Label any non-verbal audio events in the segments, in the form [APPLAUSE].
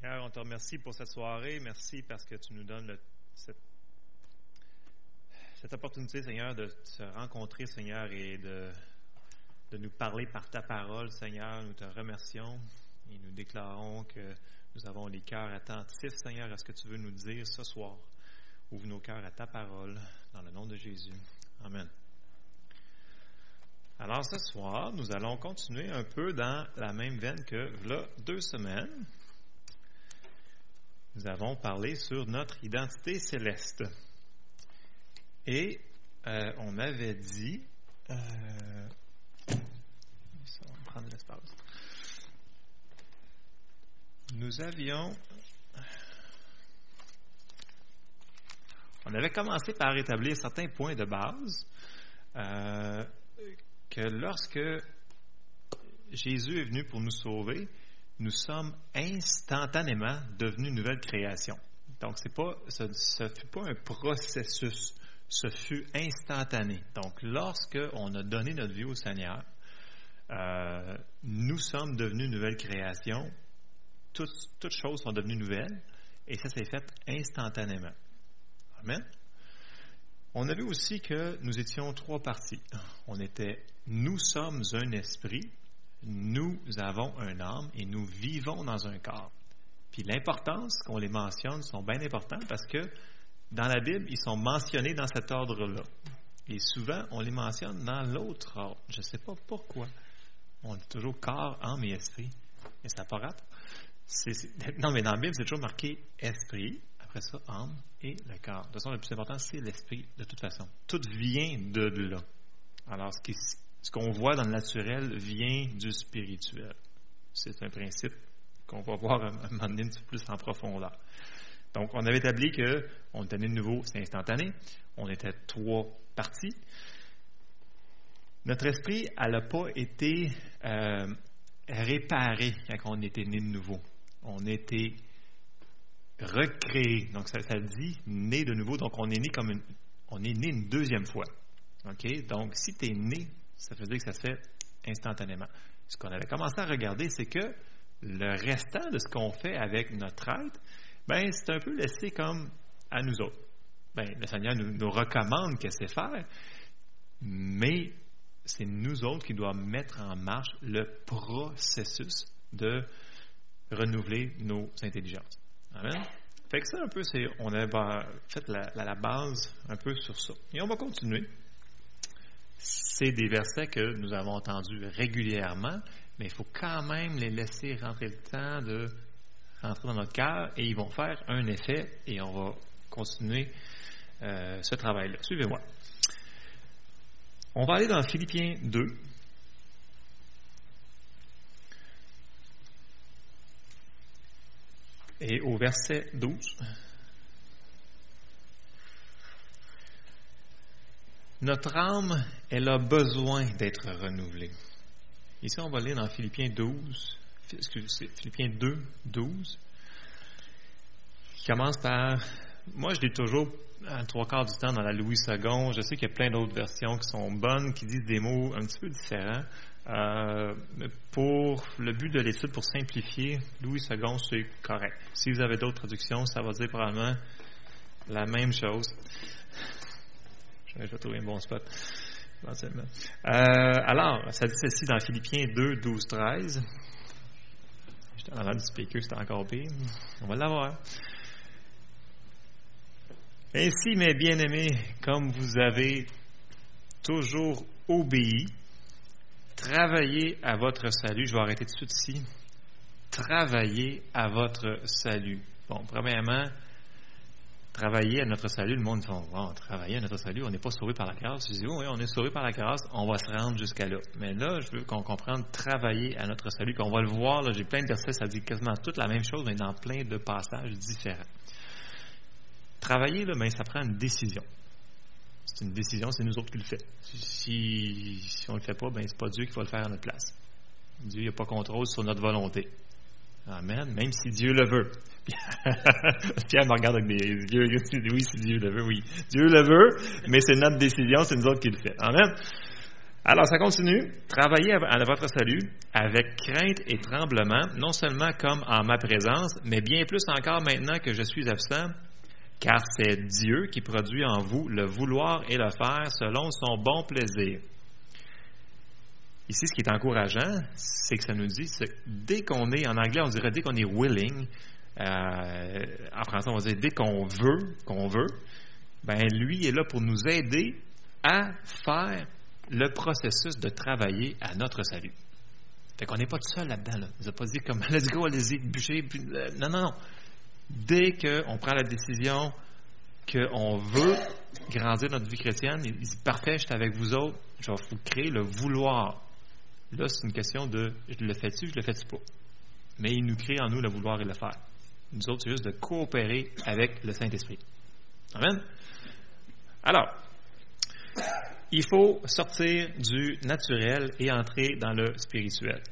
Seigneur, on te remercie pour cette soirée. Merci parce que tu nous donnes cette, opportunité, Seigneur, de se rencontrer, Seigneur, et de, de nous parler par ta parole, Seigneur. Nous te remercions et nous déclarons que nous avons les cœurs attentifs, Seigneur, à ce que tu veux nous dire ce soir. Ouvre nos cœurs à ta parole, dans le nom de Jésus. Amen. Alors ce soir, nous allons continuer un peu dans la même veine que là, deux semaines nous avons parlé sur notre identité céleste. Et euh, on avait dit, euh, on va prendre l'espace. Nous avions, on avait commencé par établir certains points de base euh, que lorsque Jésus est venu pour nous sauver, nous sommes instantanément devenus une nouvelle création. Donc, pas, ce ne fut pas un processus, ce fut instantané. Donc, lorsque on a donné notre vie au Seigneur, euh, nous sommes devenus une nouvelle création. Toutes, toutes choses sont devenues nouvelles et ça s'est fait instantanément. Amen. On a vu aussi que nous étions trois parties. On était, nous sommes un esprit, nous avons un âme et nous vivons dans un corps. Puis l'importance qu'on les mentionne sont bien importants parce que dans la Bible, ils sont mentionnés dans cet ordre-là. Et souvent, on les mentionne dans l'autre ordre. Je ne sais pas pourquoi. On dit toujours corps, âme et esprit. Mais ça n'a pas rapport. [LAUGHS] Non, mais dans la Bible, c'est toujours marqué esprit, après ça, âme et le corps. De toute façon, le plus important, c'est l'esprit, de toute façon. Tout vient de là. Alors, ce qui, ce qu'on voit dans le naturel vient du spirituel. C'est un principe qu'on va voir un, moment donné un peu plus en profondeur. Donc, on avait établi qu'on était né de nouveau, c'est instantané. On était trois parties. Notre esprit, elle n'a pas été euh, réparé quand on était né de nouveau. On était recréé. Donc, ça, ça, dit né de nouveau. Donc, on est né comme une, on est né une deuxième fois. OK? Donc, si tu es né ça veut dire que ça se fait instantanément. Ce qu'on avait commencé à regarder, c'est que le restant de ce qu'on fait avec notre être, ben, c'est un peu laissé comme à nous autres. Ben, le Seigneur nous, recommande que c'est faire, mais c'est nous autres qui doivent mettre en marche le processus de renouveler nos intelligences. Amen. Fait que ça, un peu, c'est, on a fait la, la base un peu sur ça. Et on va continuer c'est des versets que nous avons entendus régulièrement, mais il faut quand même les laisser rentrer le temps de rentrer dans notre cœur et ils vont faire un effet et on va continuer euh, ce travail-là. Suivez-moi. On va aller dans Philippiens 2. Et au verset 12. Notre âme, elle a besoin d'être renouvelée. Ici, on va lire dans Philippiens 12, excusez, Philippiens 2, 12, qui commence par, moi je lis toujours un trois quarts du temps dans la Louis II. Je sais qu'il y a plein d'autres versions qui sont bonnes, qui disent des mots un petit peu différents. Euh, pour le but de l'étude, pour simplifier, Louis II, c'est correct. Si vous avez d'autres traductions, ça va dire probablement la même chose. Je vais trouver un bon spot. Euh, alors, ça dit ceci dans Philippiens 2, 12, 13. J'étais en du speaker, c'était encore pire. On va l'avoir. Ainsi, mes bien-aimés, comme vous avez toujours obéi, travaillez à votre salut. Je vais arrêter tout de suite ici. Travaillez à votre salut. Bon, premièrement, travailler à notre salut, le monde dit oh, travailler à notre salut, on n'est pas sauvé par la grâce. Je dis oui, on est sauvé par la grâce, on va se rendre jusqu'à là. Mais là, je veux qu'on comprenne travailler à notre salut, qu'on va le voir, j'ai plein de versets, ça dit quasiment toute la même chose, mais dans plein de passages différents. Travailler, là, ben, ça prend une décision. C'est une décision, c'est nous autres qui le fait. Si, si on ne le fait pas, ben, c'est pas Dieu qui va le faire à notre place. Dieu n'a pas contrôle sur notre volonté. Amen. Même si Dieu le veut. [LAUGHS] Pierre me regarde avec des yeux. Oui, si Dieu le veut, oui. Dieu le veut, mais c'est notre décision, c'est nous autres qui le fait. Amen. Alors, ça continue. Travaillez à votre salut avec crainte et tremblement, non seulement comme en ma présence, mais bien plus encore maintenant que je suis absent, car c'est Dieu qui produit en vous le vouloir et le faire selon son bon plaisir. Ici, ce qui est encourageant, c'est que ça nous dit, dès qu'on est, en anglais, on dirait dès qu'on est willing, euh, en français, on va dire dès qu'on veut, qu'on veut, ben lui est là pour nous aider à faire le processus de travailler à notre salut. Fait qu'on n'est pas tout seul là-dedans. Là. Il n'a pas dit comme [LAUGHS] let's go, allez-y, bûcher. Euh, non, non, non. Dès qu'on prend la décision qu'on veut grandir notre vie chrétienne, il dit parfait, je suis avec vous autres, je vais vous créer le vouloir. Là, c'est une question de je le fais-tu, je le fais-tu pas? Mais il nous crée en nous le vouloir et le faire. Nous autres, c'est juste de coopérer avec le Saint-Esprit. Amen? Alors, il faut sortir du naturel et entrer dans le spirituel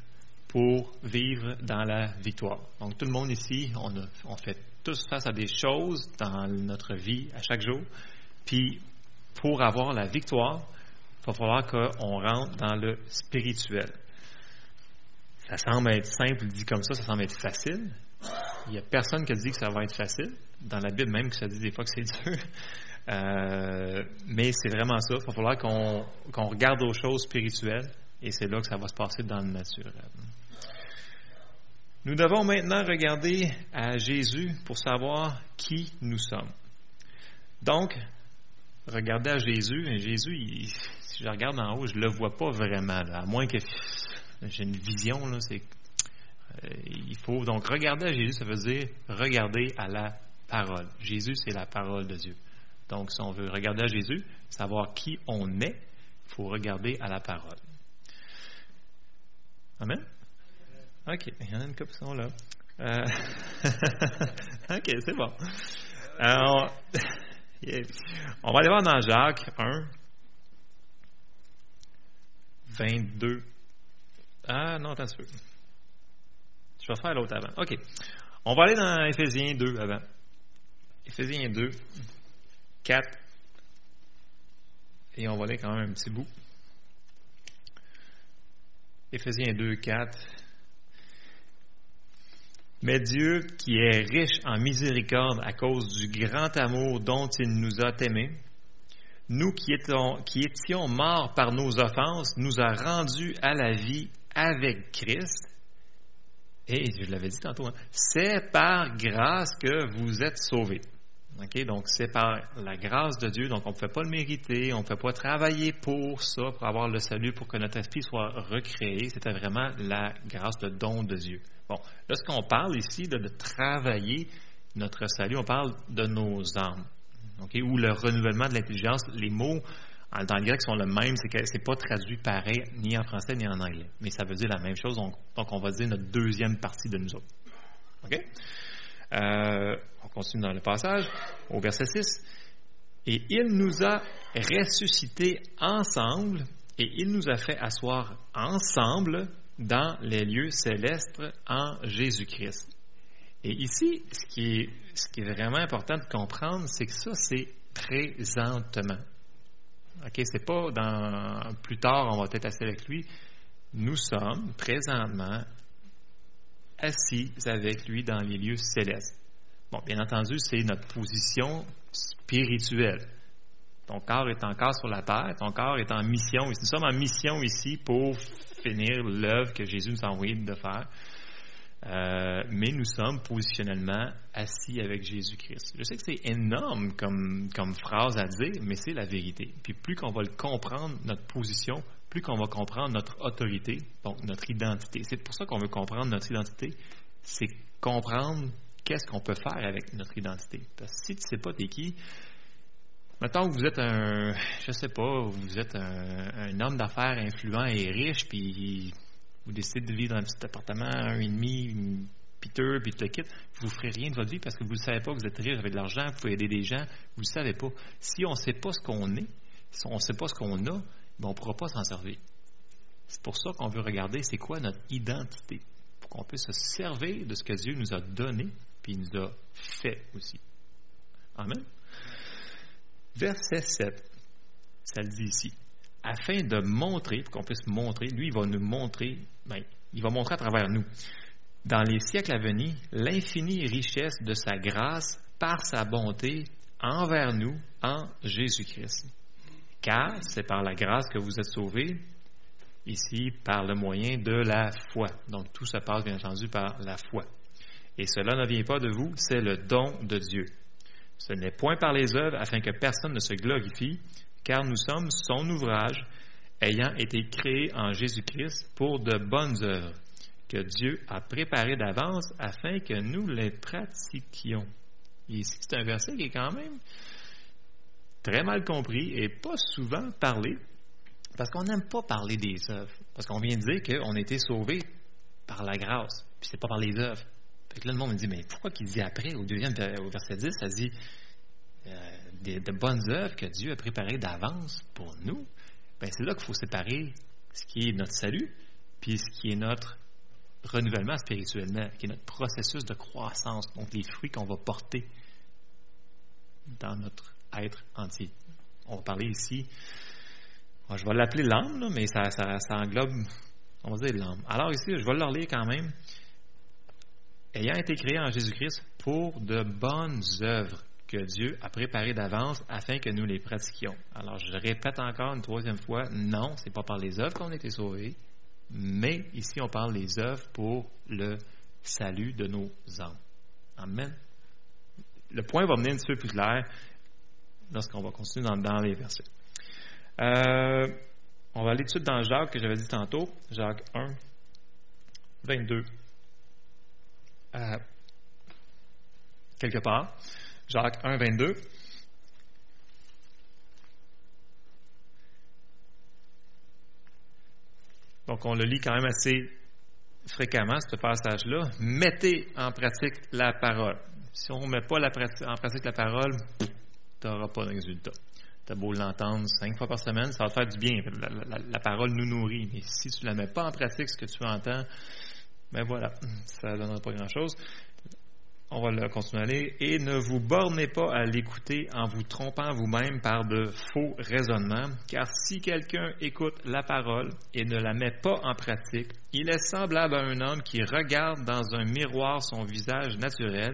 pour vivre dans la victoire. Donc, tout le monde ici, on, on fait tous face à des choses dans notre vie à chaque jour. Puis, pour avoir la victoire, va falloir qu'on rentre dans le spirituel. Ça semble être simple, dit comme ça, ça semble être facile. Il n'y a personne qui a dit que ça va être facile. Dans la Bible même, que ça dit des fois que c'est [LAUGHS] dur. Euh, mais c'est vraiment ça. Il va falloir qu'on regarde aux choses spirituelles et c'est là que ça va se passer dans le naturel. Nous devons maintenant regarder à Jésus pour savoir qui nous sommes. Donc, regarder à Jésus, Jésus, il, je regarde en haut, je le vois pas vraiment, à moins que j'ai une vision. Là, c'est, euh, il faut donc regarder à Jésus, ça veut dire regarder à la parole. Jésus, c'est la parole de Dieu. Donc, si on veut regarder à Jésus, savoir qui on est, il faut regarder à la parole. Amen? OK, il y en a une couple qui sont là. Euh, [LAUGHS] OK, c'est bon. Alors, [LAUGHS] on va aller voir dans Jacques 1, 22. Ah non, attends un peu. Je vais faire l'autre avant. OK. On va aller dans Éphésiens 2 avant. Éphésiens 2, 4. Et on va aller quand même un petit bout. Éphésiens 2, 4. Mais Dieu, qui est riche en miséricorde à cause du grand amour dont il nous a aimés, nous qui, étions morts par nos offenses, nous a rendus à la vie avec Christ. Et je l'avais dit tantôt, hein, c'est par grâce que vous êtes sauvés. Donc, c'est par la grâce de Dieu. Donc, on ne peut pas le mériter, on ne peut pas travailler pour ça, pour avoir le salut, pour que notre esprit soit recréé. C'était vraiment la grâce, de don de Dieu. Bon, lorsqu'on parle ici de travailler notre salut, on parle de nos âmes ou le renouvellement de l'intelligence, les mots dans le grec sont le même, c'est que pas traduit pareil ni en français ni en anglais, mais ça veut dire la même chose, donc, on va dire notre deuxième partie de nous autres. OK? Euh, on continue dans le passage, au verset 6. Et il nous a ressuscités ensemble et il nous a fait asseoir ensemble dans les lieux célestes en Jésus-Christ. Et ici, ce qui est, ce qui est vraiment important de comprendre, c'est que ça, c'est présentement. OK, c'est pas dans plus tard, on va être assis avec lui. Nous sommes présentement assis avec lui dans les lieux célestes. Bon, bien entendu, c'est notre position spirituelle. Ton corps est encore sur la terre, ton corps est en mission. Nous sommes en mission ici pour finir l'œuvre que Jésus nous a envoyé de faire. Euh, mais nous sommes positionnellement assis avec Jésus-Christ. Je sais que c'est énorme comme, phrase à dire, mais c'est la vérité. Puis plus qu'on va le comprendre, notre position, plus qu'on va comprendre notre autorité, donc notre identité. C'est pour ça qu'on veut comprendre notre identité, c'est comprendre qu'est-ce qu'on peut faire avec notre identité. Parce que si tu ne sais pas t'es qui, Mettons que vous êtes un, je sais pas, vous êtes un homme d'affaires influent et riche, puis vous décidez de vivre dans un petit appartement, un et demi, piteux, puis tout le quitte, vous ne ferez rien de votre vie parce que vous ne savez pas que vous êtes riche, avec de l'argent, vous pouvez aider des gens, vous ne savez pas. Si on ne sait pas ce qu'on est, si on ne sait pas ce qu'on a, ben on ne pourra pas s'en servir. C'est pour ça qu'on veut regarder c'est quoi notre identité, pour qu'on puisse se servir de ce que Dieu nous a donné, puis il nous a fait aussi. Amen. Verset 7, ça le dit ici. Afin de montrer, pour qu'on puisse montrer, lui, il va nous montrer, ben, il va montrer à travers nous, dans les siècles à venir, l'infinie richesse de sa grâce par sa bonté envers nous en Jésus-Christ. Car c'est par la grâce que vous êtes sauvés, ici par le moyen de la foi. Donc tout se passe bien entendu par la foi. Et cela ne vient pas de vous, c'est le don de Dieu. Ce n'est point par les œuvres afin que personne ne se glorifie, car nous sommes son ouvrage, ayant été créés en Jésus-Christ pour de bonnes œuvres, que Dieu a préparées d'avance afin que nous les pratiquions. ici, c'est un verset qui est quand même très mal compris et pas souvent parlé, parce qu'on n'aime pas parler des œuvres, parce qu'on vient de dire qu'on a été sauvés par la grâce, puis c'est pas par les œuvres. Fait que là, le monde me dit, mais pourquoi qu'il dit après, au deuxième, verset 10, ça dit euh, de bonnes œuvres que Dieu a préparées d'avance pour nous? Ben, c'est là qu'il faut séparer ce qui est notre salut, puis ce qui est notre renouvellement spirituellement, qui est notre processus de croissance, donc les fruits qu'on va porter dans notre être entier. On va parler ici, je vais l'appeler l'âme, mais ça, ça, englobe, on va dire l'âme. Alors ici, je vais le lire quand même ayant été créé en Jésus-Christ pour de bonnes œuvres que Dieu a préparées d'avance afin que nous les pratiquions. Alors, je répète encore une troisième fois, non, ce n'est pas par les œuvres qu'on a été sauvés, mais ici, on parle des œuvres pour le salut de nos âmes. Amen. Le point va venir un petit peu plus clair lorsqu'on va continuer dans, les versets. Euh, on va aller tout de suite dans Jacques, que j'avais dit tantôt, Jacques 1, 22 quelque part. Jacques 1, 22. Donc, on le lit quand même assez fréquemment, ce passage-là. Mettez en pratique la parole. Si on ne met pas en pratique la parole, tu n'auras pas de résultat. Tu as beau l'entendre cinq fois par semaine, ça va te faire du bien. La, parole nous nourrit. Mais si tu ne la mets pas en pratique, ce que tu entends, ben voilà, ça ne donnera pas grand-chose. On va le continuer à. Et ne vous bornez pas à l'écouter en vous trompant vous-même par de faux raisonnements, car si quelqu'un écoute la parole et ne la met pas en pratique, il est semblable à un homme qui regarde dans un miroir son visage naturel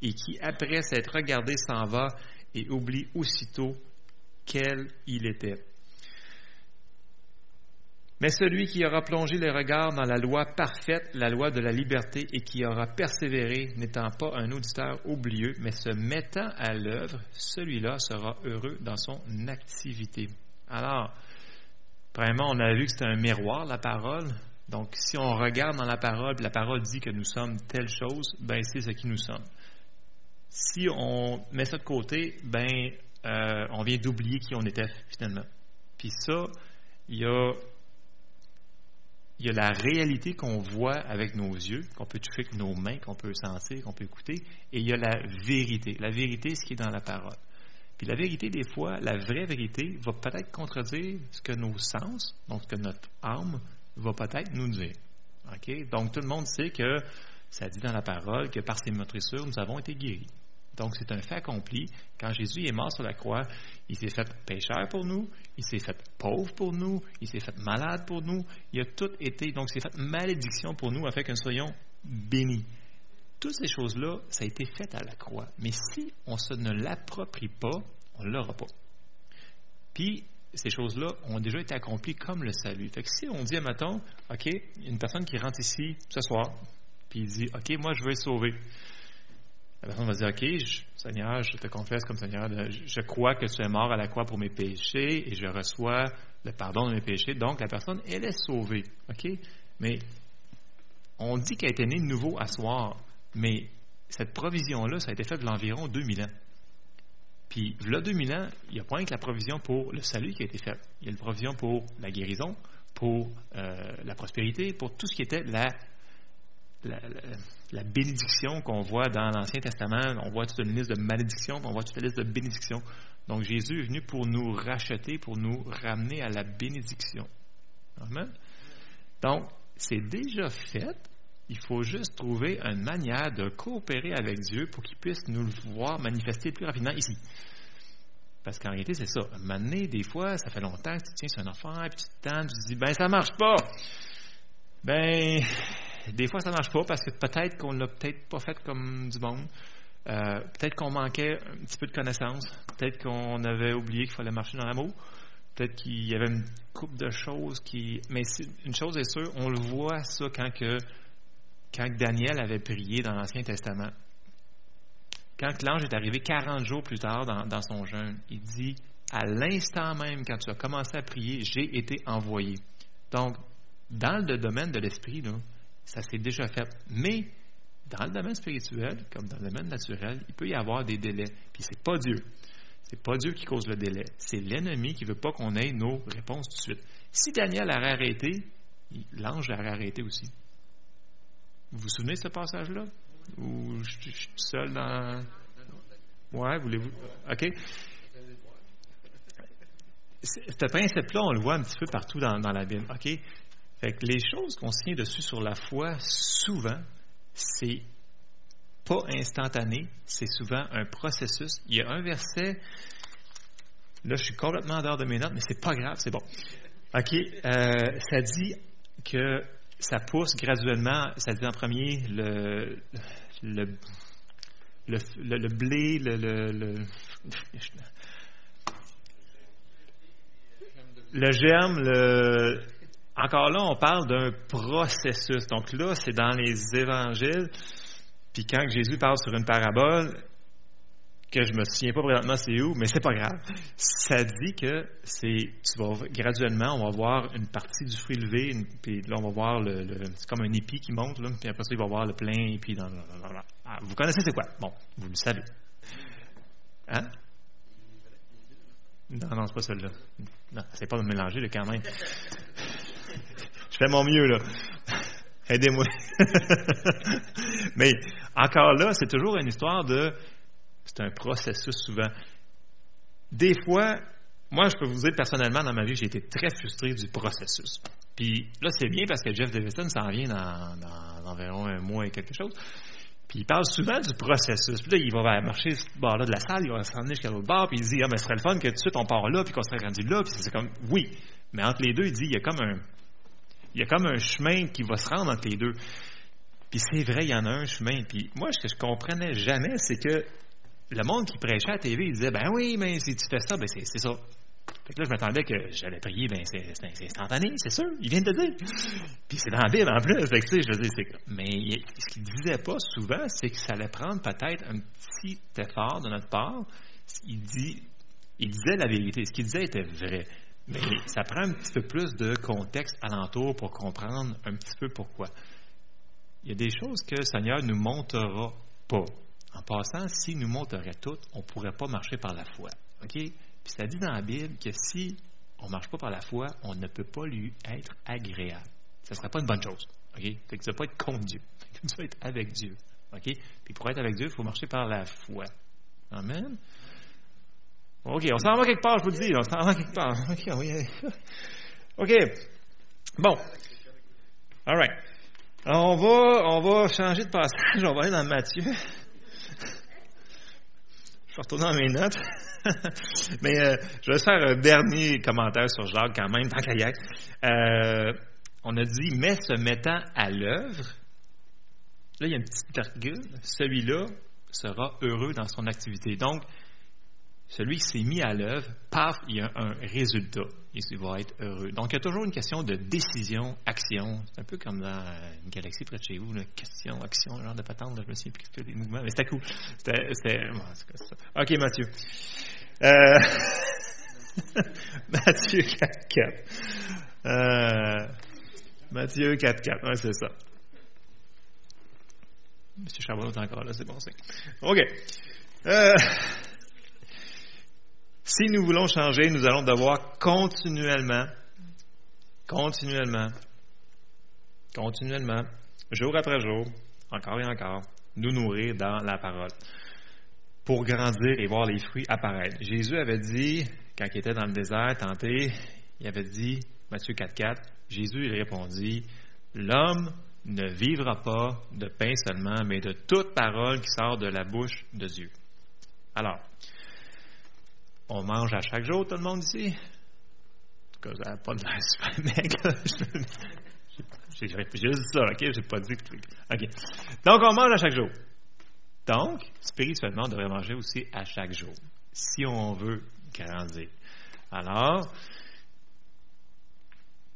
et qui, après s'être regardé, s'en va et oublie aussitôt quel il était. Mais celui qui aura plongé les regards dans la loi parfaite, la loi de la liberté, et qui aura persévéré, n'étant pas un auditeur oublieux, mais se mettant à l'œuvre, celui-là sera heureux dans son activité. Alors, vraiment, on a vu que c'était un miroir, la parole. Donc, si on regarde dans la parole, la parole dit que nous sommes telle chose, ben c'est ce qui nous sommes. Si on met ça de côté, ben euh, on vient d'oublier qui on était finalement. Puis ça, il y a il y a la réalité qu'on voit avec nos yeux, qu'on peut toucher avec nos mains, qu'on peut sentir, qu'on peut écouter, et il y a la vérité. La vérité, ce qui est dans la parole. Puis la vérité, des fois, la vraie vérité va peut-être contredire ce que nos sens, donc ce que notre âme va peut-être nous dire. Donc tout le monde sait que ça dit dans la parole que par ses meurtrissures, nous avons été guéris. Donc, c'est un fait accompli. Quand Jésus est mort sur la croix, il s'est fait pécheur pour nous, il s'est fait pauvre pour nous, il s'est fait malade pour nous, il a tout été, donc, il s'est fait malédiction pour nous afin que nous soyons bénis. Toutes ces choses-là, ça a été fait à la croix. Mais si on ne l'approprie pas, on ne l'aura pas. Puis, ces choses-là ont déjà été accomplies comme le salut. Fait que si on dit, admettons, OK, une personne qui rentre ici ce soir, puis il dit, OK, moi, je veux être sauvé. La personne va dire, OK, Seigneur, je te confesse comme Seigneur, je crois que tu es mort à la croix pour mes péchés et je reçois le pardon de mes péchés. Donc, la personne, elle est sauvée. OK? Mais on dit qu'elle été née de nouveau à soir, mais cette provision-là, ça a été fait de l'environ 2000 ans. Puis, là, 2000 ans, il n'y a pas que la provision pour le salut qui a été faite. Il y a la provision pour la guérison, pour euh, la prospérité, pour tout ce qui était la, bénédiction qu'on voit dans l'Ancien Testament. On voit toute une liste de malédictions, on voit toute une liste de bénédictions. Donc Jésus est venu pour nous racheter, pour nous ramener à la bénédiction. Amen. Donc, c'est déjà fait. Il faut juste trouver une manière de coopérer avec Dieu pour qu'il puisse nous le voir manifester plus rapidement ici. Parce qu'en réalité, c'est ça. À un des fois, ça fait longtemps que tu tiens sur une affaire, puis tu te tentes, tu te dis, ben, ça marche pas. Ben, des fois, ça marche pas parce que peut-être qu'on l'a peut-être pas fait comme du monde. Euh, peut-être qu'on manquait un petit peu de connaissances. Peut-être qu'on avait oublié qu'il fallait marcher dans l'amour. Peut-être qu'il y avait une coupe de choses qui. Mais une chose est sûre, on le voit ça quand que quand Daniel avait prié dans l'Ancien Testament. Quand l'ange est arrivé 40 jours plus tard dans, son jeûne, il dit À l'instant même, quand tu as commencé à prier, j'ai été envoyé. Donc, dans le domaine de l'esprit, ça s'est déjà fait. Mais dans le domaine spirituel, comme dans le domaine naturel, il peut y avoir des délais. Puis c'est pas Dieu. C'est pas Dieu qui cause le délai. C'est l'ennemi qui veut pas qu'on ait nos réponses tout de suite. Si Daniel avait arrêté, l'ange l'aurait arrêté aussi. Vous vous souvenez de ce passage-là? Ou je, suis seul dans. Ouais, voulez-vous? OK. Ce principe-là, on le voit un petit peu partout dans, la Bible. OK? Les choses qu'on signe dessus sur la foi, souvent, c'est pas instantané, c'est souvent un processus. Il y a un verset, là je suis complètement en dehors de mes notes, mais c'est pas grave, c'est bon. OK, euh, ça dit que ça pousse graduellement, ça dit en premier le, le, le, blé, le, le, le germe, le, encore là, on parle d'un processus. Donc là, c'est dans les évangiles. Puis quand Jésus parle sur une parabole, que je me souviens pas présentement c'est où, mais c'est pas grave. Ça dit que c'est, tu vas graduellement, on va voir une partie du fruit levé, puis là on va voir le, c'est comme un épi qui monte, puis après ça il va voir le plein épi dans, ah, vous connaissez c'est quoi? Bon, vous le savez. Hein? Non, non, c'est pas celle-là. Non, c'est pas de mélanger, là, quand même. Fais mon mieux là. Aidez-moi. [LAUGHS] mais encore là, c'est toujours une histoire de c'est un processus souvent. Des fois, moi, je peux vous dire personnellement, dans ma vie, j'ai été très frustré du processus. Puis là, c'est bien parce que Jeff Davidson s'en vient dans, environ un mois et quelque chose. Puis il parle souvent du processus. Puis là, il va marcher ce bord-là de la salle, il va s'en aller jusqu'à l'autre bord, puis il dit Ah, mais ce serait le fun que tout de suite on part là, puis qu'on serait rendu là. Puis c'est comme Oui. Mais entre les deux, il dit Il y a comme un. Il y a comme un chemin qui va se rendre entre les deux. Puis c'est vrai, il y en a un chemin. Puis moi, ce que je comprenais jamais, c'est que le monde qui prêchait à la TV, il disait, ben oui, mais si tu fais ça, ben c'est ça. Fait que là, je m'attendais que j'allais prier, ben c'est instantané, c'est sûr, il vient de te dire. Puis c'est dans la Bible en plus. Fait que, je veux dire, mais ce qu'il disait pas souvent, c'est que ça allait prendre peut-être un petit effort de notre part. Il disait la vérité. Ce qu'il disait était vrai. Mais ça prend un petit peu plus de contexte alentour pour comprendre un petit peu pourquoi. Il y a des choses que le Seigneur ne nous montrera pas. En passant, s'il nous montrerait tout, on ne pourrait pas marcher par la foi. OK? Puis ça dit dans la Bible que si on ne marche pas par la foi, on ne peut pas lui être agréable. Ce ne serait pas une bonne chose. OK? Fait que tu ne pas être contre Dieu. [LAUGHS] tu vas être avec Dieu. OK? Puis pour être avec Dieu, il faut marcher par la foi. Amen? OK, on s'en va quelque part, je vous le dis. On s'en va quelque part. [LAUGHS] OK, oui. OK. Bon. All right. on va, on va changer de passage. [LAUGHS] On va aller dans Matthieu. Je vais retourner dans mes notes. [LAUGHS] Mais euh, je vais faire un dernier commentaire sur Jacques quand même, tant qu'à euh, on a dit, mais se mettant à l'œuvre, là, il y a une petite virgule, celui-là sera heureux dans son activité. Donc, celui qui s'est mis à l'œuvre, paf, il y a un résultat. Il va être heureux. Donc, il y a toujours une question de décision, action. C'est un peu comme dans une galaxie près de chez vous, question, action, genre de patente, je me souviens plus que des mouvements, mais c'était cool. C'était. OK, Mathieu. Euh, [LAUGHS] Mathieu 4-4. Euh... Mathieu 4-4. Ouais, c'est ça. Monsieur Charbonneau est encore là, c'est bon, c'est. OK. Euh... Si nous voulons changer, nous allons devoir continuellement, continuellement, continuellement, jour après jour, encore et encore, nous nourrir dans la parole pour grandir et voir les fruits apparaître. Jésus avait dit, quand il était dans le désert, tenté, il avait dit, Matthieu 4.4, Jésus il répondit, L'homme ne vivra pas de pain seulement, mais de toute parole qui sort de la bouche de Dieu. Alors, on mange à chaque jour, tout le monde ici? En tout cas, pas de l'air super [LAUGHS] mec. J'ai juste ça, ok? J'ai pas dit que. Ok. Donc, on mange à chaque jour. Donc, spirituellement, on devrait manger aussi à chaque jour, si on veut grandir. Alors,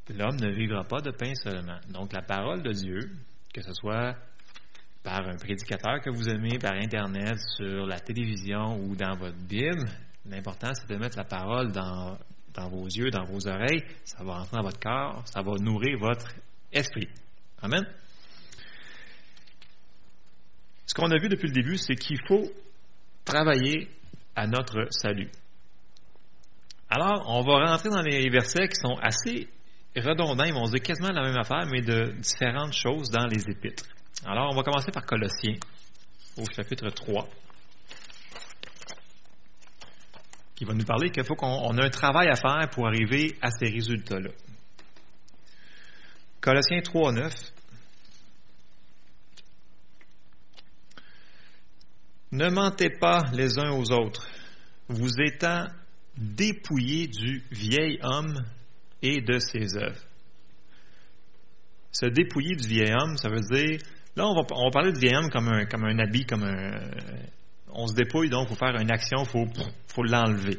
l'homme ne vivra pas de pain seulement. Donc, la parole de Dieu, que ce soit par un prédicateur que vous aimez, par Internet, sur la télévision ou dans votre Bible, l'important, c'est de mettre la parole dans, vos yeux, dans vos oreilles. Ça va entrer dans votre corps, ça va nourrir votre esprit. Amen. Ce qu'on a vu depuis le début, c'est qu'il faut travailler à notre salut. Alors, on va rentrer dans les versets qui sont assez redondants, ils vont dire quasiment la même affaire, mais de différentes choses dans les épîtres. Alors, on va commencer par Colossiens, au chapitre 3, qui va nous parler qu'il faut qu'on ait un travail à faire pour arriver à ces résultats-là. Colossiens 3, 9. Ne mentez pas les uns aux autres, vous étant dépouillés du vieil homme et de ses œuvres. Se dépouiller du vieil homme, ça veut dire, là on va, on va parler du vieil homme comme un, comme un habit, comme un... On se dépouille donc pour faire une action, il faut, faut l'enlever.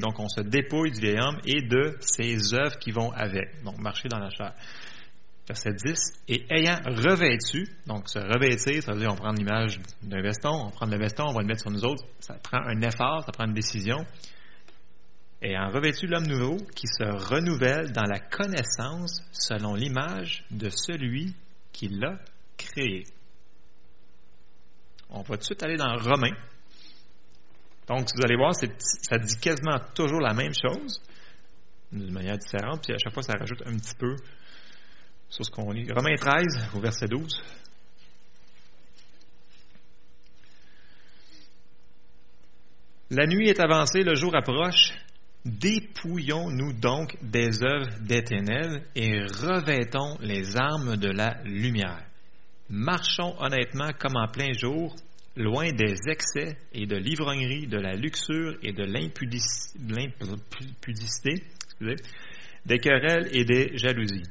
Donc on se dépouille du vieil homme et de ses œuvres qui vont avec, donc marcher dans la chair verset 10, et ayant revêtu, donc se revêtir, ça veut dire on prend l'image d'un veston, on prend le veston, on va le mettre sur nous autres, ça prend un effort, ça prend une décision. Ayant revêtu l'homme nouveau qui se renouvelle dans la connaissance selon l'image de celui qui l'a créé. On va tout de suite aller dans Romains. Donc, vous allez voir, ça dit quasiment toujours la même chose, d'une manière différente, puis à chaque fois, ça rajoute un petit peu sur ce qu'on lit. Romains 13, au verset 12. La nuit est avancée, le jour approche. Dépouillons-nous donc des œuvres des ténèbres et revêtons les armes de la lumière. Marchons honnêtement comme en plein jour, loin des excès et de l'ivrognerie, de la luxure et de l'impudicité, des querelles et des jalousies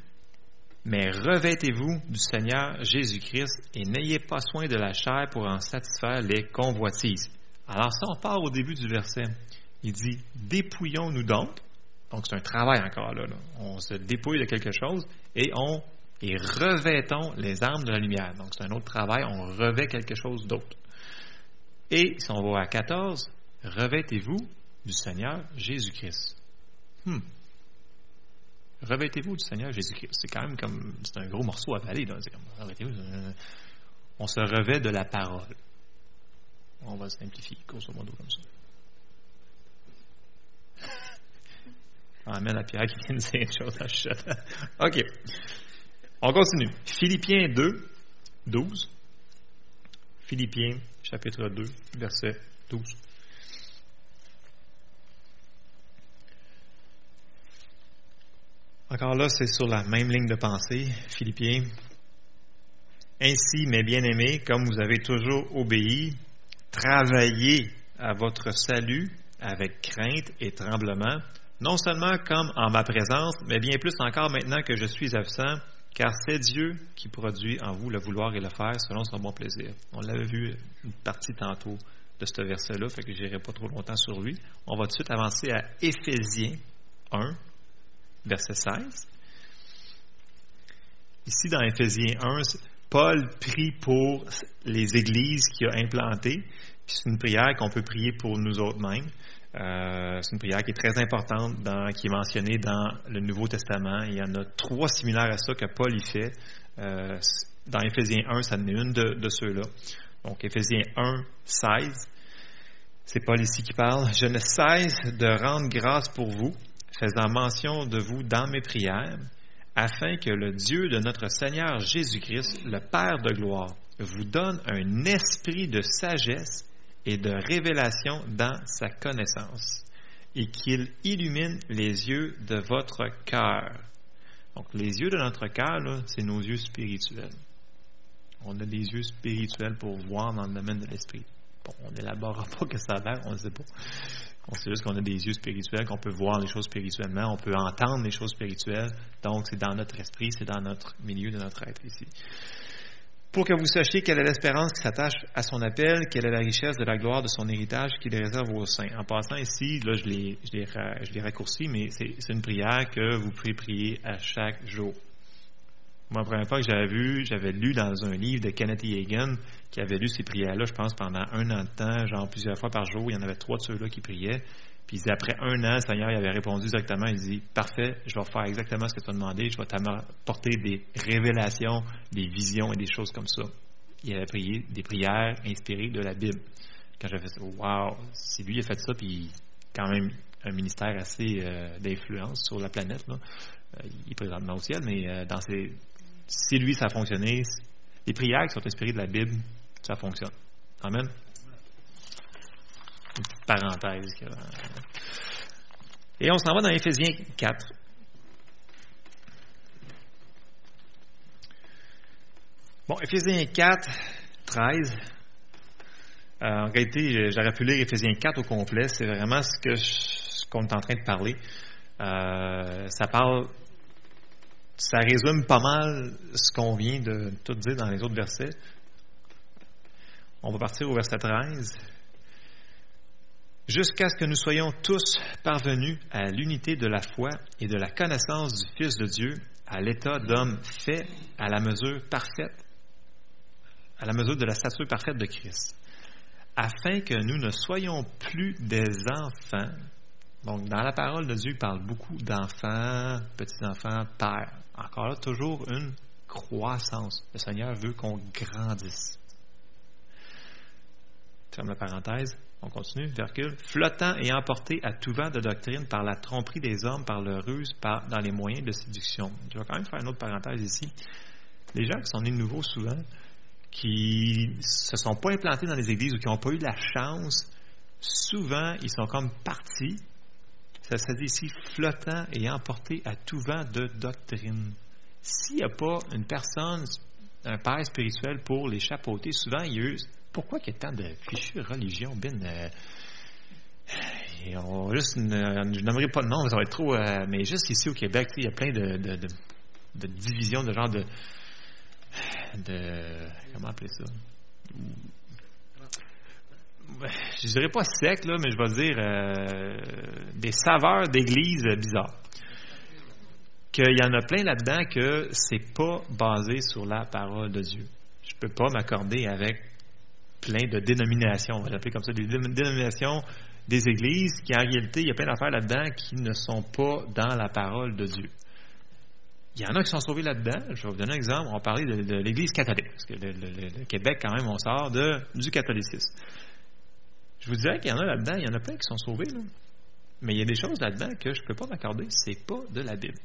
mais revêtez-vous du Seigneur Jésus-Christ et n'ayez pas soin de la chair pour en satisfaire les convoitises. Alors ça, on part au début du verset. Il dit, dépouillons-nous donc. Donc c'est un travail encore là, On se dépouille de quelque chose et on et revêtons les armes de la lumière. Donc c'est un autre travail, on revêt quelque chose d'autre. Et si on va à 14, revêtez-vous du Seigneur Jésus-Christ. Hmm. Revêtez-vous du Seigneur Jésus-Christ. C'est quand même comme. C'est un gros morceau à avaler. Là. Euh, on se revêt de la parole. On va simplifier, grosso modo, comme ça. [LAUGHS] Amen à Pierre qui vient de dire une chose à. OK. On continue. Philippiens 2, 12. Philippiens, chapitre 2, verset 12. Encore là, c'est sur la même ligne de pensée, Philippiens. Ainsi, mes bien-aimés, comme vous avez toujours obéi, travaillez à votre salut avec crainte et tremblement, non seulement comme en ma présence, mais bien plus encore maintenant que je suis absent, car c'est Dieu qui produit en vous le vouloir et le faire selon son bon plaisir. On l'avait vu une partie tantôt de ce verset-là, fait que je n'irai pas trop longtemps sur lui. On va tout de suite avancer à Éphésiens 1, verset 16. Ici, dans Ephésiens 1, Paul prie pour les églises qu'il a implantées. C'est une prière qu'on peut prier pour nous autres mêmes. Euh, c'est une prière qui est très importante, qui est mentionnée dans le Nouveau Testament. Il y en a trois similaires à ça que Paul y fait. Euh, dans Ephésiens 1, ça en est une de, de ceux-là. Donc, Ephésiens 1, 16. C'est Paul ici qui parle. Je ne cesse de rendre grâce pour vous faisant mention de vous dans mes prières, afin que le Dieu de notre Seigneur Jésus-Christ, le Père de gloire, vous donne un esprit de sagesse et de révélation dans sa connaissance, et qu'il illumine les yeux de votre cœur. Donc, les yeux de notre cœur, c'est nos yeux spirituels. On a des yeux spirituels pour voir dans le domaine de l'esprit. Bon, on n'élaborera pas que ça a l'air, on ne sait pas. On sait juste qu'on a des yeux spirituels, qu'on peut voir les choses spirituellement, on peut entendre les choses spirituelles. Donc, c'est dans notre esprit, c'est dans notre milieu de notre être ici. Pour que vous sachiez quelle est l'espérance qui s'attache à son appel, quelle est la richesse de la gloire de son héritage qu'il réserve aux saints. En passant ici, là, je l'ai raccourci, mais c'est une prière que vous pouvez prier à chaque jour. Moi, la première fois que j'avais vu, j'avais lu dans un livre de Kenneth Hagan qui avait lu ces prières-là, je pense, pendant un an de temps, genre plusieurs fois par jour. Il y en avait trois de ceux-là qui priaient. Puis après un an, le Seigneur il avait répondu exactement. Il dit Parfait, je vais faire exactement ce que tu as demandé. Je vais t'apporter des révélations, des visions et des choses comme ça. Il avait prié des prières inspirées de la Bible. Quand j'avais fait ça, wow, si lui a fait ça, puis quand même un ministère assez euh, d'influence sur la planète, là. Euh, il est présentement au ciel, mais euh, dans ses, si lui, ça a fonctionné, les prières qui sont inspirées de la Bible, ça fonctionne. Amen. Parenthèse. Et on s'en va dans Éphésiens 4. Bon, Éphésiens 4, 13. Euh, en réalité, j'aurais pu lire Éphésiens 4 au complet. C'est vraiment ce que qu'on est en train de parler. Euh, ça parle ça résume pas mal ce qu'on vient de tout dire dans les autres versets. On va partir au verset 13. Jusqu'à ce que nous soyons tous parvenus à l'unité de la foi et de la connaissance du Fils de Dieu, à l'état d'homme fait à la mesure parfaite, à la mesure de la stature parfaite de Christ, afin que nous ne soyons plus des enfants. Donc, dans la parole de Dieu, il parle beaucoup d'enfants, petits-enfants, pères. Encore là, toujours une croissance. Le Seigneur veut qu'on grandisse. Ferme la parenthèse. On continue, virgule. Flottant et emporté à tout vent de doctrine par la tromperie des hommes, par leur ruse, par, dans les moyens de séduction. Je vais quand même faire une autre parenthèse ici. Les gens qui sont nés de nouveau souvent, qui ne se sont pas implantés dans les églises ou qui n'ont pas eu la chance, souvent, ils sont comme partis ça se dit ici flottant et emporté à tout vent de doctrine. S'il n'y a pas une personne, un père spirituel pour les chapeauter, souvent il y pourquoi il y a tant de fichues religion, Ben? Euh, on juste, je n'aimerais pas de nom, ça va être trop, euh, mais juste ici au Québec, il y a plein de, divisions, de genre de, comment appeler ça? je dirais pas sec, là, mais je vais dire euh, des saveurs d'église bizarres. Qu'il y en a plein là-dedans que c'est pas basé sur la parole de Dieu. Je peux pas m'accorder avec plein de dénominations, on va l'appeler comme ça, des dénominations des églises qui en réalité, il y a plein d'affaires là-dedans qui ne sont pas dans la parole de Dieu. Il y en a qui sont sauvés là-dedans. Je vais vous donner un exemple. On va parler de, l'Église catholique. Parce que le, Québec, quand même, on sort de, du catholicisme. Je vous dirais qu'il y en a là-dedans, il y en a plein qui sont sauvés, là. Mais il y a des choses là-dedans que je ne peux pas m'accorder, c'est pas de la Bible.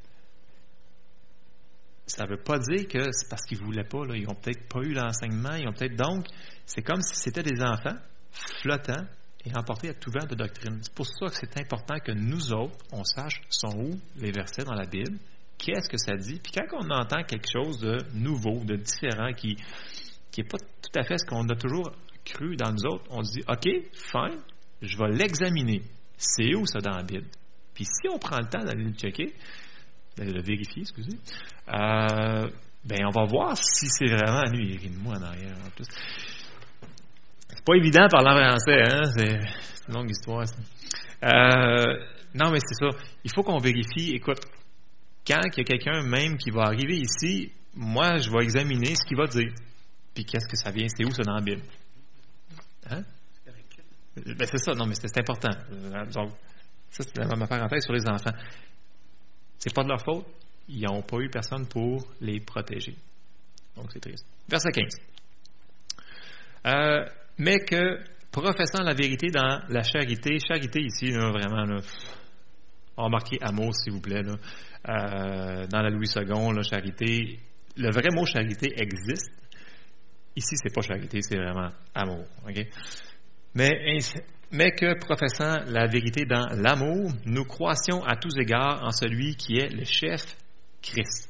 Ça ne veut pas dire que c'est parce qu'ils ne voulaient pas, ils n'ont peut-être pas eu l'enseignement, ils ont peut-être donc, c'est comme si c'était des enfants flottants et emportés à tout vent de doctrine. C'est pour ça que c'est important que nous autres, on sache sont où les versets dans la Bible, qu'est-ce que ça dit, puis quand on entend quelque chose de nouveau, de différent, qui n'est pas tout à fait ce qu'on a toujours cru dans nous autres, on se dit, OK, fine, je vais l'examiner. C'est où ça dans la Bible? Puis si on prend le temps d'aller le checker, d'aller le vérifier, excusez, euh, ben on va voir si c'est vraiment lui. Il rit de moi en arrière en plus. C'est pas évident parler en français, hein? C'est une longue histoire, ça. Euh, non, mais c'est ça. Il faut qu'on vérifie. Écoute, quand il y a quelqu'un même qui va arriver ici, moi, je vais examiner ce qu'il va dire. Puis qu'est-ce que ça vient, c'est où ça dans la Bible? Hein? Ben, c'est ça, non, mais c'est important. Donc, ça, c'est ma parenthèse sur les enfants. C'est pas de leur faute. Ils n'ont pas eu personne pour les protéger. Donc, c'est triste. Verset 15. Euh, mais que, professant la vérité dans la charité, charité ici, vraiment, là, va marquer amour, s'il vous plaît. Là. Euh, dans la Louis II, la charité, le vrai mot charité existe, Ici, c'est pas charité, c'est vraiment amour. Mais, mais que, professant la vérité dans l'amour, nous croissions à tous égards en celui qui est le chef, Christ.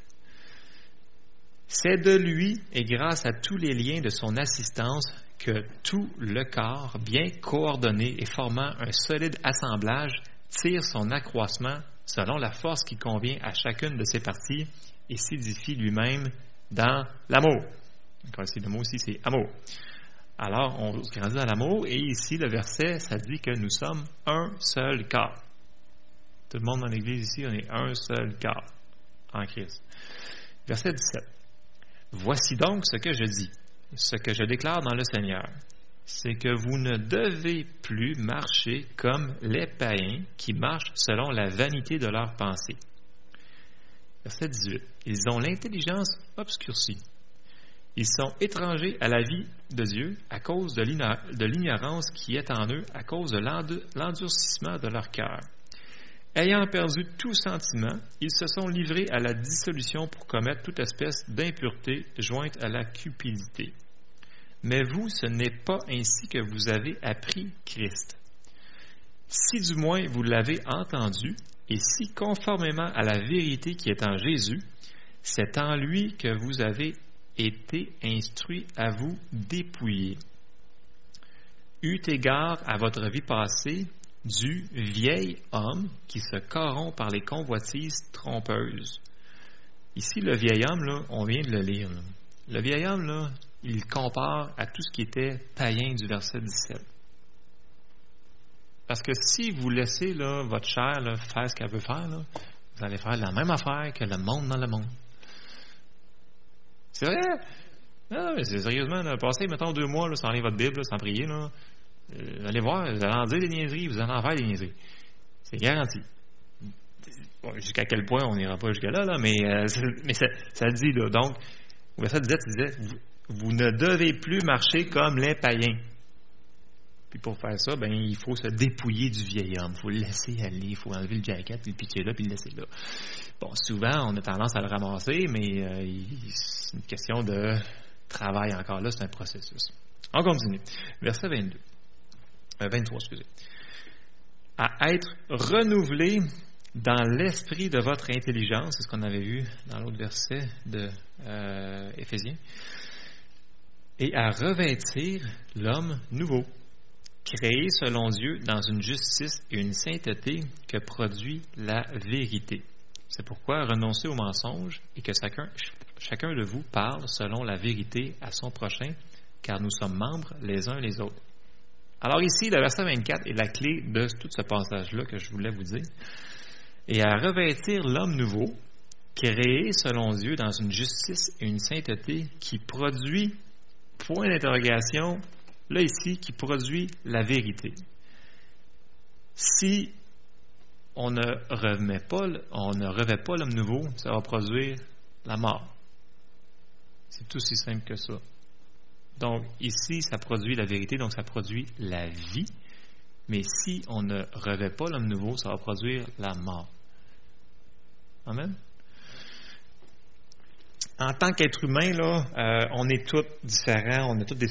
C'est de lui et grâce à tous les liens de son assistance que tout le corps, bien coordonné et formant un solide assemblage, tire son accroissement selon la force qui convient à chacune de ses parties et s'édifie lui-même dans l'amour. Encore ici, le mot aussi, c'est amour. Alors, on grandit dans l'amour et ici, le verset, ça dit que nous sommes un seul corps. Tout le monde dans l'Église ici, on est un seul corps en Christ. Verset 17. Voici donc ce que je dis, ce que je déclare dans le Seigneur, c'est que vous ne devez plus marcher comme les païens qui marchent selon la vanité de leurs pensées. Verset 18. Ils ont l'intelligence obscurcie. Ils sont étrangers à la vie de Dieu à cause de l'ignorance qui est en eux, à cause de l'endurcissement de leur cœur. Ayant perdu tout sentiment, ils se sont livrés à la dissolution pour commettre toute espèce d'impureté jointe à la cupidité. Mais vous, ce n'est pas ainsi que vous avez appris Christ. Si du moins vous l'avez entendu, et si conformément à la vérité qui est en Jésus, c'est en lui que vous avez été instruit à vous dépouiller. Eut égard à votre vie passée, du vieil homme qui se corrompt par les convoitises trompeuses. Ici, le vieil homme, là, on vient de le lire. Le vieil homme, là, il compare à tout ce qui était païen du verset 17. Parce que si vous laissez là, votre chair faire ce qu'elle veut faire, vous allez faire la même affaire que le monde dans le monde. C'est vrai? Non, mais sérieusement, là, passez, mettons, deux mois sans lire votre Bible, sans prier, là, euh, allez voir, vous allez en dire des niaiseries, vous allez en faire des niaiseries. C'est garanti. jusqu'à quel point on n'ira pas jusqu'à-là, là, mais, euh, mais ça, dit, donc, ça disait, vous, ne devez plus marcher comme les païens. Puis pour faire ça, ben, il faut se dépouiller du vieil homme. Il faut le laisser aller, il faut enlever le jacket, puis le pitcher là, puis le laisser là. Bon, souvent, on a tendance à le ramasser, mais euh, c'est une question de travail encore là, c'est un processus. On continue. Verset 22. 23, euh, excusez, à être renouvelé dans l'esprit de votre intelligence, c'est ce qu'on avait vu dans l'autre verset de euh, Éphésiens, et à revêtir l'homme nouveau, créé selon Dieu dans une justice et une sainteté que produit la vérité. C'est pourquoi renoncez au mensonge et que chacun, chacun de vous parle selon la vérité à son prochain, car nous sommes membres les uns les autres. Alors ici, le verset 24 est la clé de tout ce passage-là que je voulais vous dire. Et à revêtir l'homme nouveau, créé selon Dieu dans une justice et une sainteté qui produit, point d'interrogation, là ici, qui produit la vérité. Si on ne remet pas, on ne revêt pas l'homme nouveau, ça va produire la mort. C'est tout aussi simple que ça. Donc ici, ça produit la vérité, donc ça produit la vie. Mais si on ne revêt pas l'homme nouveau, ça va produire la mort. Amen? En tant qu'être humain, euh, on est tous différents, on a toutes des,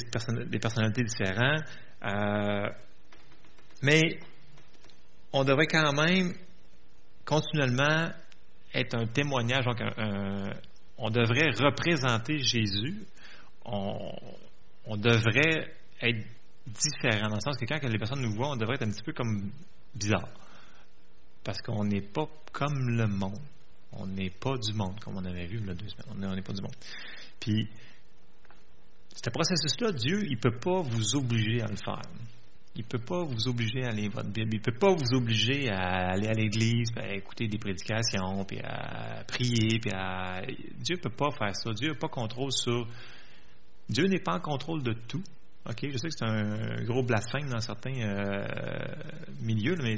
personnalités différentes, euh, mais on devrait quand même continuellement être un témoignage, on devrait représenter Jésus. On devrait être différent, dans le sens que quand les personnes nous voient, on devrait être un petit peu comme bizarre. Parce qu'on n'est pas comme le monde. On n'est pas du monde, comme on avait vu il y a deux semaines. On n'est pas du monde. Puis, ce processus-là, Dieu, il ne peut pas vous obliger à le faire. Il ne peut pas vous obliger à lire votre Bible. Il ne peut pas vous obliger à aller à l'église, à écouter des prédications, puis à prier. Puis à... Dieu ne peut pas faire ça. Dieu n'a pas contrôle sur Dieu n'est pas en contrôle de tout. OK? Je sais que c'est un gros blasphème dans certains euh, milieux, mais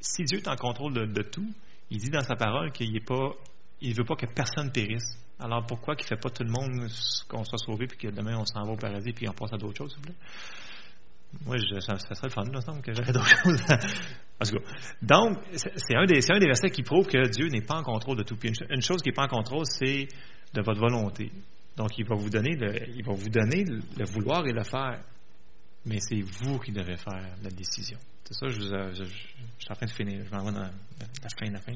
si Dieu est en contrôle de, tout, il dit dans sa parole qu'il ne veut pas que personne périsse. Alors pourquoi qu'il ne fait pas tout le monde qu'on soit sauvé puis que demain on s'en va au paradis puis on passe à d'autres choses, s'il vous plaît? Moi, ça, serait le fun, il semble que j'aurais d'autres [LAUGHS] choses. en tout cas. Donc, c'est un, des, versets qui prouve que Dieu n'est pas en contrôle de tout. Une chose qui n'est pas en contrôle, c'est de votre volonté. Donc, il va vous donner le, il va vous donner le vouloir et le faire. Mais c'est vous qui devez faire la décision. C'est ça, je, suis en train de finir. Je m'en vais dans la, fin la fin.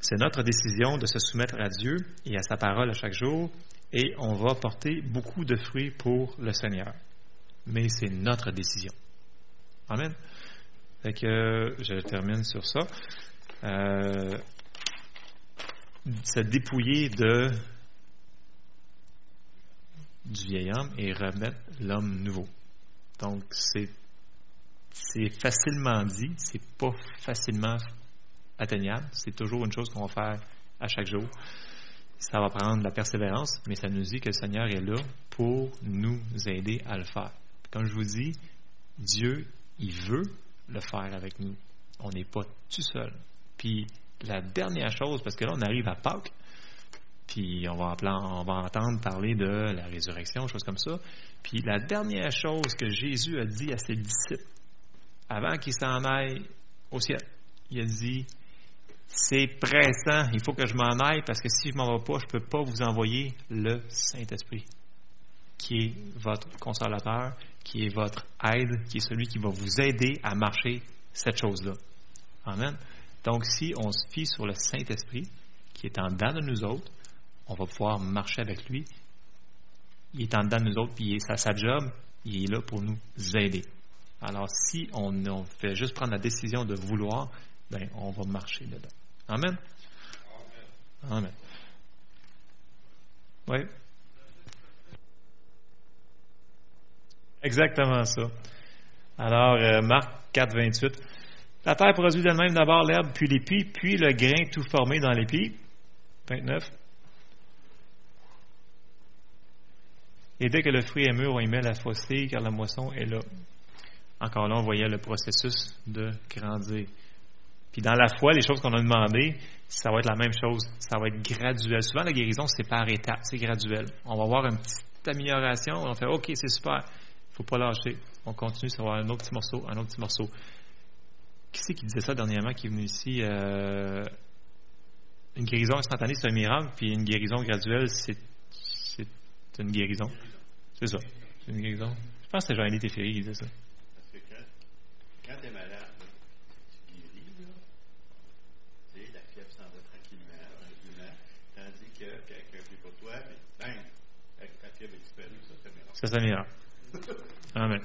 C'est notre décision de se soumettre à Dieu et à sa parole à chaque jour et on va porter beaucoup de fruits pour le Seigneur. Mais c'est notre décision. Amen. Fait que je termine sur ça. Euh, se dépouiller de du vieil homme et remettre l'homme nouveau. Donc c'est facilement dit, c'est pas facilement atteignable. C'est toujours une chose qu'on va faire à chaque jour. Ça va prendre de la persévérance, mais ça nous dit que le Seigneur est là pour nous aider à le faire. Comme je vous dis, Dieu, il veut le faire avec nous. On n'est pas tout seul. Puis la dernière chose, parce que là, on arrive à Pâques, puis on va, entendre parler de la résurrection, choses comme ça. Puis la dernière chose que Jésus a dit à ses disciples, avant qu'il s'en aille au ciel, il a dit, c'est pressant, il faut que je m'en aille parce que si je m'en vais pas, je ne peux pas vous envoyer le Saint-Esprit, qui est votre consolateur, qui est votre aide, qui est celui qui va vous aider à marcher cette chose-là. Amen. Donc, si on se fie sur le Saint-Esprit, qui est en dedans de nous autres, on va pouvoir marcher avec lui. Il est en dedans de nous autres, puis c'est sa job, il est là pour nous aider. Alors, si on, on fait juste prendre la décision de vouloir, ben, on va marcher dedans. Amen? Amen. Oui? Exactement ça. Alors, euh, Marc 4, 28. La terre produit d'elle-même d'abord l'herbe, puis l'épi, puis le grain tout formé dans l'épi. 29. Et dès que le fruit est mûr, on y met la fossée, car la moisson est là. Encore là, on voyait le processus de grandir. Puis dans la foi, les choses qu'on a demandées, ça va être la même chose. Ça va être graduel. Souvent, la guérison, c'est par étapes, c'est graduel. On va voir une petite amélioration, on faire OK, c'est super. Il ne faut pas lâcher. On continue, ça va avoir un autre petit morceau, un autre petit morceau. Qui c'est qui disait ça dernièrement, qui est venu ici? Euh, une guérison instantanée, c'est un miracle, puis une guérison graduelle, c'est, une guérison. C'est ça. C'est une guérison. Je pense que c'était Jean-Élie Teferi qui disait ça. Parce que quand, quand tu es malade, tu guéris, là, tu sais, la fièvre s'en va tranquillement, tranquillement, tandis que quelqu'un fait pour toi, puis bang, la fièvre est disparue, ça, c'est un miracle. Ça, c'est un miracle. Amen.